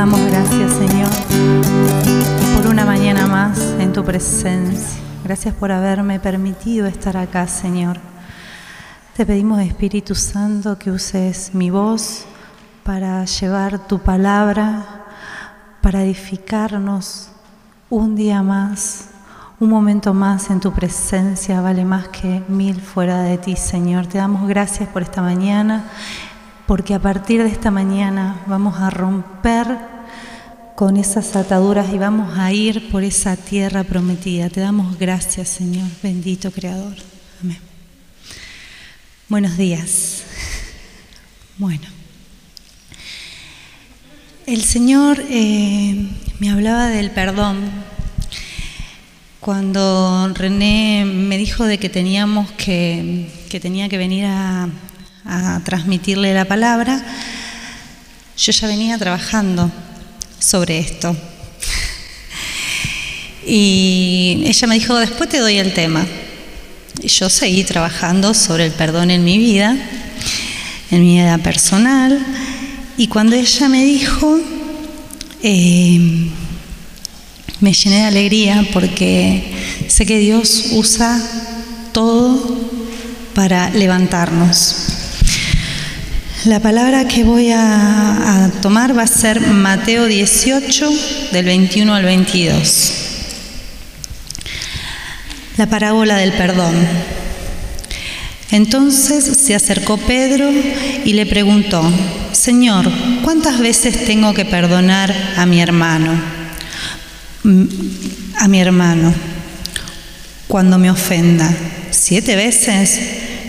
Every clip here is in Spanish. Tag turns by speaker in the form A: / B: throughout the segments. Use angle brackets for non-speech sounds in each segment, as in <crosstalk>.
A: damos gracias, Señor, por una mañana más en tu presencia. Gracias por haberme permitido estar acá, Señor. Te pedimos, Espíritu Santo, que uses mi voz para llevar tu palabra, para edificarnos un día más, un momento más en tu presencia, vale más que mil fuera de ti, Señor. Te damos gracias por esta mañana, porque a partir de esta mañana vamos a romper con esas ataduras y vamos a ir por esa tierra prometida. Te damos gracias, Señor, bendito Creador. Amén. Buenos días. Bueno, el Señor eh, me hablaba del perdón. Cuando René me dijo de que teníamos que, que tenía que venir a, a transmitirle la palabra, yo ya venía trabajando sobre esto. Y ella me dijo, después te doy el tema. Y yo seguí trabajando sobre el perdón en mi vida, en mi vida personal. Y cuando ella me dijo, eh, me llené de alegría porque sé que Dios usa todo para levantarnos. La palabra que voy a, tomar va a ser Mateo 18, del 21 al 22. La parábola del perdón. Entonces se acercó Pedro y le preguntó, Señor, ¿cuántas veces tengo que perdonar a mi hermano? A mi hermano, cuando me ofenda. ¿Siete veces?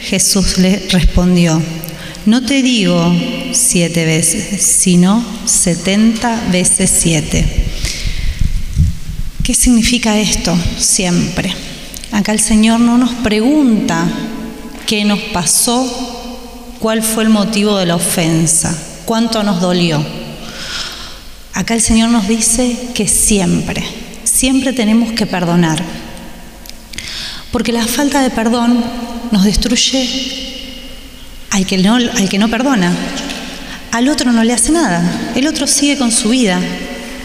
A: Jesús le respondió, no te digo siete veces, sino setenta veces siete. ¿Qué significa esto? Siempre. Acá el Señor no nos pregunta qué nos pasó, cuál fue el motivo de la ofensa, cuánto nos dolió. Acá el Señor nos dice que siempre, siempre tenemos que perdonar. Porque la falta de perdón nos destruye al que no, al que no perdona. Al otro no le hace nada. El otro sigue con su vida.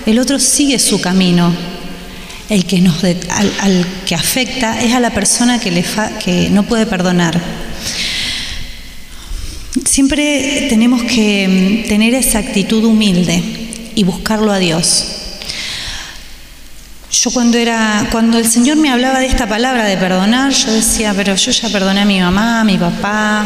A: El otro sigue su camino. El que nos al, al, que afecta es a la persona que, le fa, que no puede perdonar. Siempre tenemos que mm, tener esa actitud humilde y buscarlo a Dios. Yo cuando era, cuando el Señor me hablaba de esta palabra de perdonar, yo decía, pero yo ya perdoné a mi mamá, a mi papá,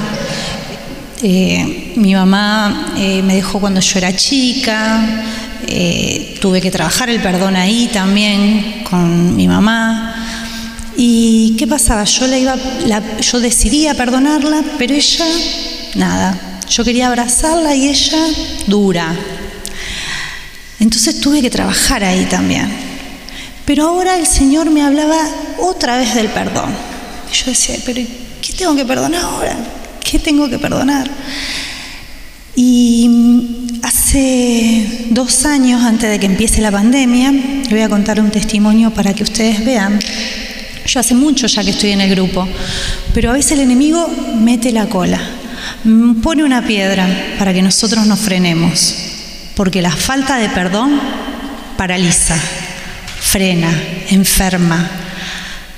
A: eh, mi mamá eh, me dejó cuando yo era chica, eh, tuve que trabajar el perdón ahí también con mi mamá. ¿Y qué pasaba? Yo, la iba, la, yo decidía perdonarla, pero ella, nada. Yo quería abrazarla y ella, dura. Entonces tuve que trabajar ahí también. Pero ahora el Señor me hablaba otra vez del perdón. Y yo decía, pero ¿qué tengo que perdonar ahora? ¿Qué tengo que perdonar? Y hace dos años, antes de que empiece la pandemia, le voy a contar un testimonio para que ustedes vean. Yo hace mucho ya que estoy en el grupo, pero a veces el enemigo mete la cola, pone una piedra para que nosotros nos frenemos, porque la falta de perdón paraliza, frena, enferma,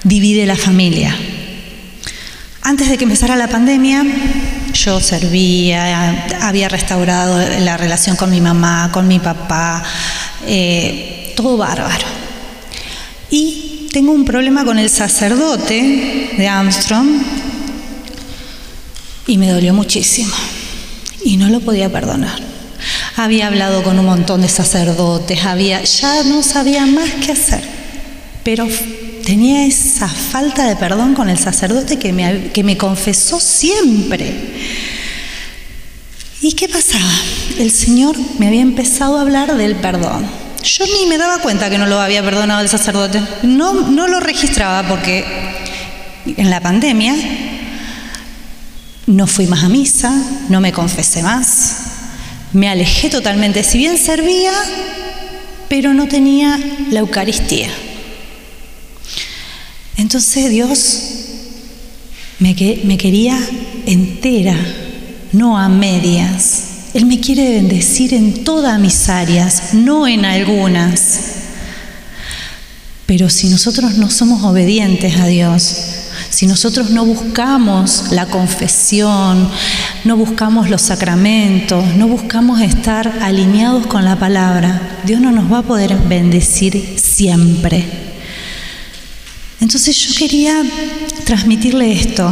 A: divide la familia. Antes de que empezara la pandemia, yo servía, había restaurado la relación con mi mamá, con mi papá, eh, todo bárbaro. Y tengo un problema con el sacerdote de Armstrong y me dolió muchísimo y no lo podía perdonar. Había hablado con un montón de sacerdotes, había, ya no sabía más qué hacer, pero tenía esa falta de perdón con el sacerdote que me, que me confesó siempre. ¿Y qué pasaba? El Señor me había empezado a hablar del perdón. Yo ni me daba cuenta que no lo había perdonado el sacerdote. No, no lo registraba porque en la pandemia no fui más a misa, no me confesé más, me alejé totalmente. Si bien servía, pero no tenía la Eucaristía. Entonces Dios me, quería entera, no a medias. Él me quiere bendecir en todas mis áreas, no en algunas. Pero si nosotros no somos obedientes a Dios, si nosotros no buscamos la confesión, no buscamos los sacramentos, no buscamos estar alineados con la palabra, Dios no nos va a poder bendecir siempre. Entonces yo quería transmitirle esto,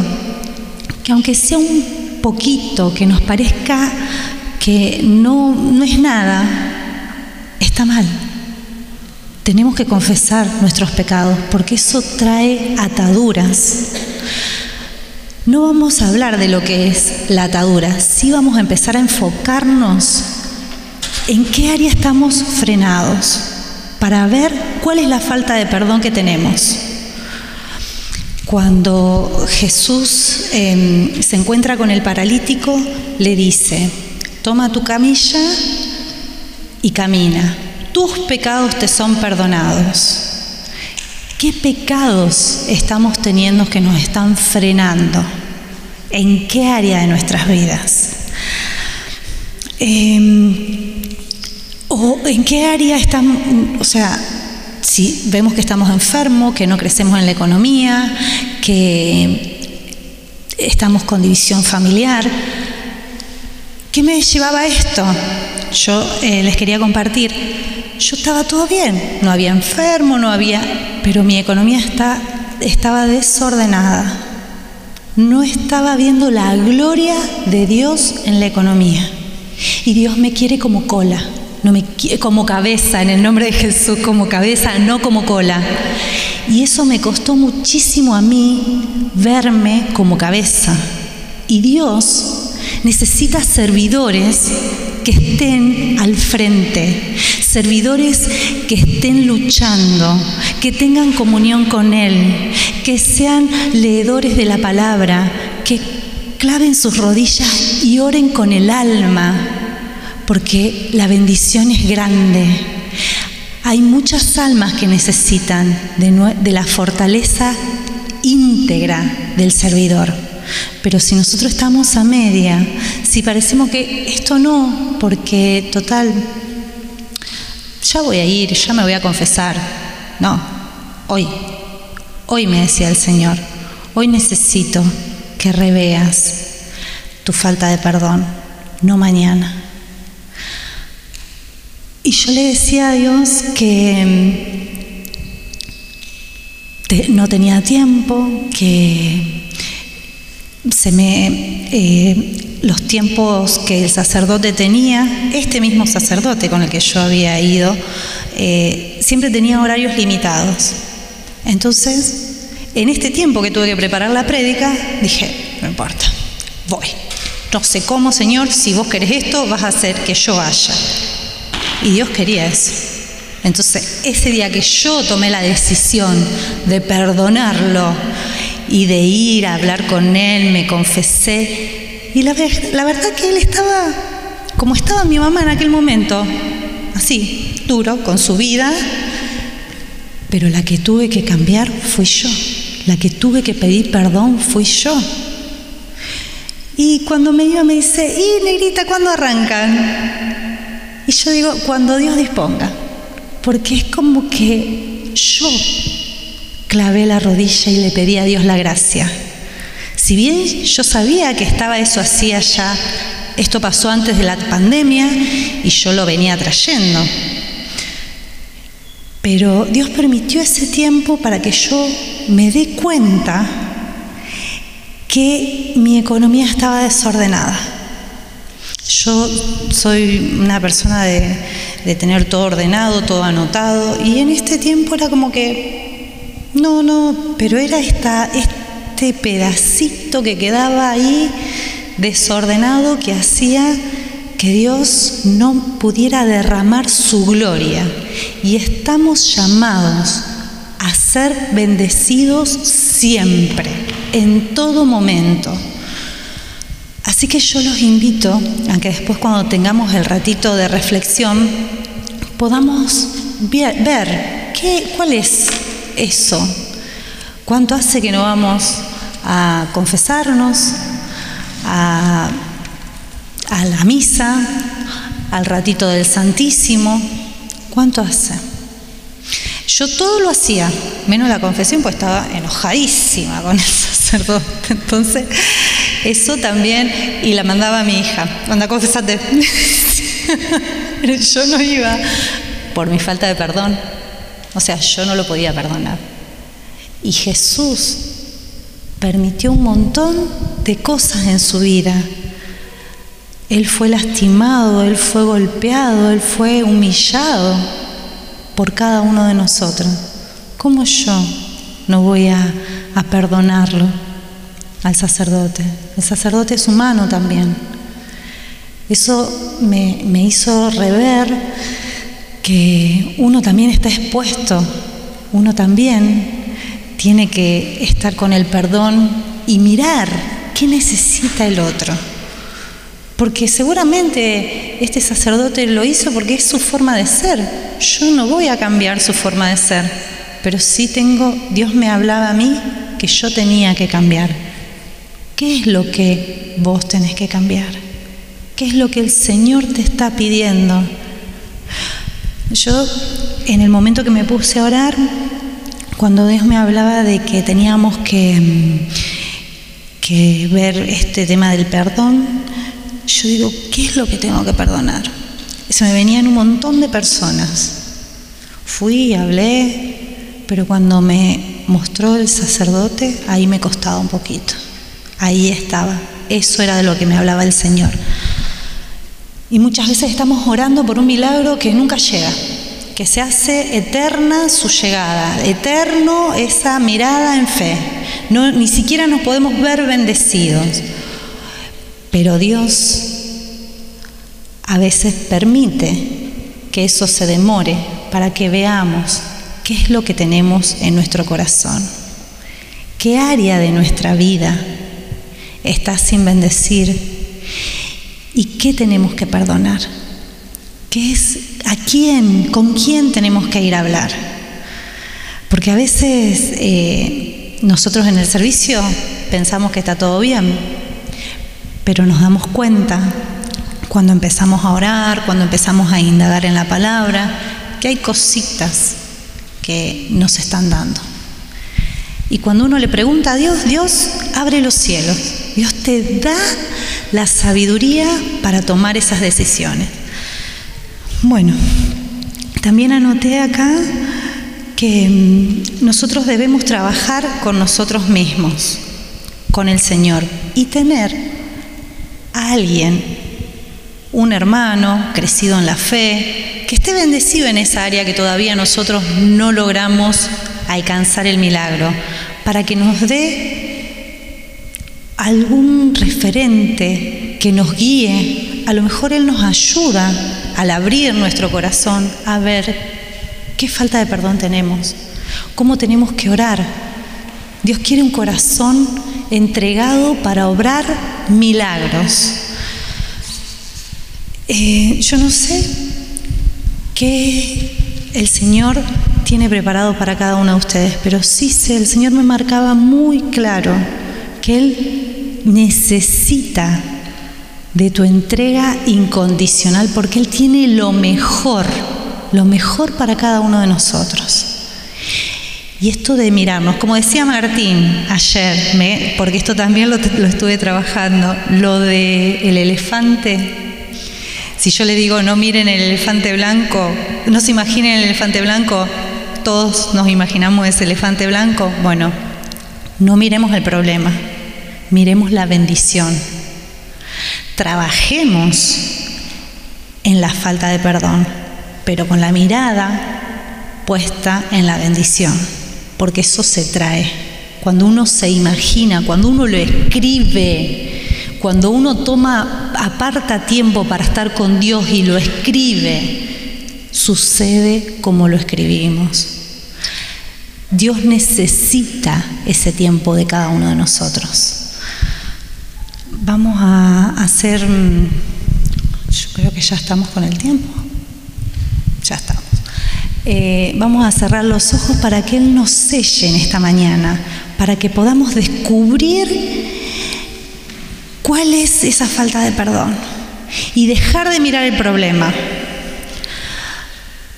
A: que aunque sea un poquito, que nos parezca que no, no es nada, está mal. Tenemos que confesar nuestros pecados porque eso trae ataduras. No vamos a hablar de lo que es la atadura, sí vamos a empezar a enfocarnos en qué área estamos frenados para ver cuál es la falta de perdón que tenemos. Cuando Jesús em, se encuentra con el paralítico, le dice, toma tu camilla y camina tus pecados te son perdonados. ¿Qué pecados estamos teniendo que nos están frenando? ¿En qué área de nuestras vidas? Em, ¿O en qué área estamos, o sea, si vemos que estamos enfermos, que no crecemos en la economía, que estamos con división familiar, ¿qué me llevaba a esto? Yo eh, les quería compartir yo estaba todo bien, no había enfermo, no había, pero mi economía está, estaba desordenada. No estaba viendo la gloria de Dios en la economía. Y Dios me quiere como cola, no me como cabeza, en el nombre de Jesús, como cabeza, no como cola. Y eso me costó muchísimo a mí verme como cabeza. Y Dios necesita servidores que estén al frente, servidores que estén luchando, que tengan comunión con Él, que sean leedores de la palabra, que claven sus rodillas y oren con el alma, porque la bendición es grande. Hay muchas almas que necesitan de, la fortaleza íntegra del servidor. Pero si nosotros estamos a media, si parecemos que esto no, porque total, ya voy a ir, ya me voy a confesar. No, hoy, hoy me decía el Señor, hoy necesito que reveas tu falta de perdón, no mañana. Y yo le decía a Dios que mm, no tenía tiempo, que se me eh, los tiempos que el sacerdote tenía, este mismo sacerdote con el que yo había ido, eh, siempre tenía horarios limitados. Entonces, en este tiempo que tuve que preparar la prédica, dije, no importa, voy. No sé cómo, Señor, si vos querés esto, vas a hacer que yo vaya. Y Dios quería eso. Entonces, ese día que yo tomé la decisión de perdonarlo y de ir a hablar con él, me confesé. Y la, la verdad que él estaba como estaba mi mamá en aquel momento, así, duro, con su vida, pero la que tuve que cambiar fui yo, la que tuve que pedir perdón fui yo. Y cuando me iba me dice, ¿y negrita, cuándo arrancan? Y yo digo, cuando Dios disponga, porque es como que yo clavé la rodilla y le pedí a Dios la gracia. Si bien yo sabía que estaba eso así allá, esto pasó antes de la pandemia y yo lo venía trayendo. Pero Dios permitió ese tiempo para que yo me dé cuenta que mi economía estaba desordenada. Yo soy una persona de, tener todo ordenado, todo anotado, y en este tiempo era como que no, no, pero era esta, este pedacito que quedaba ahí desordenado que hacía que Dios no pudiera derramar su gloria. Y estamos llamados a ser bendecidos siempre, en todo momento. Así que yo los invito a que después cuando tengamos el ratito de reflexión podamos ver qué, cuál es eso? ¿Cuánto hace que no vamos a confesarnos, a, a la misa, al ratito del Santísimo. ¿Cuánto hace? Yo todo lo hacía, menos la confesión, pues estaba enojadísima con el <laughs> sacerdote. Entonces, eso también, y la mandaba a mi hija, anda, confesate. <laughs> yo no iba por mi falta de perdón. O sea, yo no lo podía perdonar. Y Jesús permitió un montón de cosas en su vida. Él fue lastimado, él fue golpeado, él fue humillado por cada uno de nosotros. ¿Cómo yo no voy a, perdonarlo al sacerdote? El sacerdote es humano también. Eso me, me hizo rever que uno también está expuesto, uno también tiene que estar con el perdón y mirar qué necesita el otro. Porque seguramente este sacerdote lo hizo porque es su forma de ser. Yo no voy a cambiar su forma de ser, pero sí tengo, Dios me hablaba a mí que yo tenía que cambiar. ¿Qué es lo que vos tenés que cambiar? ¿Qué es lo que el Señor te está pidiendo? Yo, en el momento que me puse a orar, cuando Dios me hablaba de que teníamos que, que ver este tema del perdón, yo digo, ¿qué es lo que tengo que perdonar? Se me venían un montón de personas. Fui, hablé, pero cuando me mostró el sacerdote, ahí me costaba un poquito. Ahí estaba. Eso era de lo que me hablaba el Señor. Y muchas veces estamos orando por un milagro que nunca llega, que se hace eterna su llegada, eterno esa mirada en fe. No, ni siquiera nos podemos ver bendecidos. Pero Dios a veces permite que eso se demore para que veamos qué es lo que tenemos en nuestro corazón, qué área de nuestra vida está sin bendecir ¿Y qué tenemos que perdonar? ¿Qué es a quién, con quién tenemos que ir a hablar? Porque a veces eh, nosotros en el servicio pensamos que está todo bien, pero nos damos cuenta cuando empezamos a orar, cuando empezamos a indagar en la palabra, que hay cositas que nos están dando. Y cuando uno le pregunta a Dios, Dios abre los cielos, Dios te da la sabiduría para tomar esas decisiones. Bueno, también anoté acá que mm, nosotros debemos trabajar con nosotros mismos, con el Señor, y tener a alguien, un hermano crecido en la fe, que esté bendecido en esa área que todavía nosotros no logramos alcanzar el milagro, para que nos dé algún referente que nos guíe, a lo mejor Él nos ayuda al abrir nuestro corazón a ver qué falta de perdón tenemos, cómo tenemos que orar. Dios quiere un corazón entregado para obrar milagros. Eh, yo no sé qué el Señor tiene preparado para cada uno de ustedes, pero sí sé, el Señor me marcaba muy claro que Él necesita de tu entrega incondicional porque Él tiene lo mejor, lo mejor para cada uno de nosotros. Y esto de mirarnos, como decía Martín ayer, porque esto también lo, estuve trabajando, lo del el elefante, si yo le digo no miren el elefante blanco, no se imaginen el elefante blanco, todos nos imaginamos ese elefante blanco, bueno, no miremos el problema, miremos la bendición. Trabajemos en la falta de perdón, pero con la mirada puesta en la bendición, porque eso se trae. Cuando uno se imagina, cuando uno lo escribe, cuando uno toma, aparta tiempo para estar con Dios y lo escribe, sucede como lo escribimos. Dios necesita ese tiempo de cada uno de nosotros. Vamos a hacer, mm, yo creo que ya estamos con el tiempo, ya estamos. Eh, vamos a cerrar los ojos para que Él nos selle en esta mañana, para que podamos descubrir cuál es esa falta de perdón. y dejar de mirar el problema.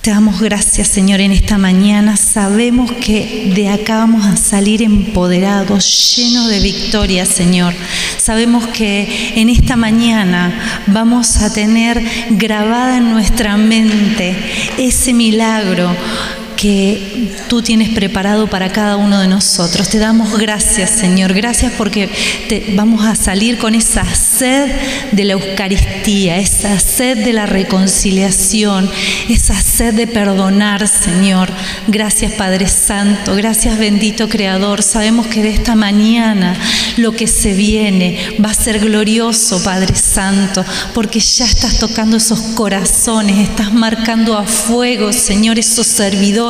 A: Te damos gracias, Señor, en esta mañana. Sabemos que de acá vamos a salir empoderados, llenos de victoria, Señor. Sabemos que en esta mañana vamos a tener grabada en nuestra mente ese milagro que tú tienes preparado para cada uno de nosotros. Te damos gracias, Señor. Gracias porque vamos a salir con esa sed de la Eucaristía, esa sed de la reconciliación, esa sed de perdonar, Señor. Gracias, Padre Santo. Gracias, bendito Creador. Sabemos que de esta mañana lo que se viene va a ser glorioso, Padre Santo, porque ya estás tocando esos corazones, estás marcando a fuego, Señor, esos servidores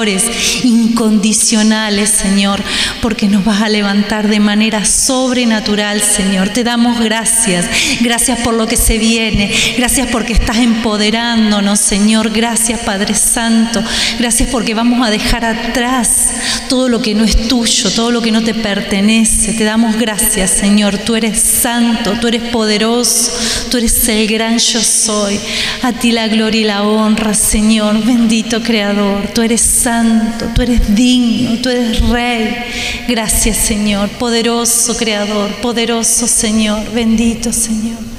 A: incondicionales, Señor, porque nos vas a levantar de manera sobrenatural, Señor. Te damos gracias. Gracias por lo que se viene. Gracias porque estás empoderándonos, Señor. Gracias, Padre Santo. Gracias porque vamos a dejar atrás todo lo que no es tuyo, todo lo que no te pertenece. Te damos gracias, Señor. Tú eres santo, tú eres poderoso, tú eres el gran yo soy. A ti la gloria y la honra, Señor. Bendito Creador. Tú eres santo, tú eres digno, tú eres rey. Gracias Señor, poderoso Creador, poderoso Señor, bendito Señor.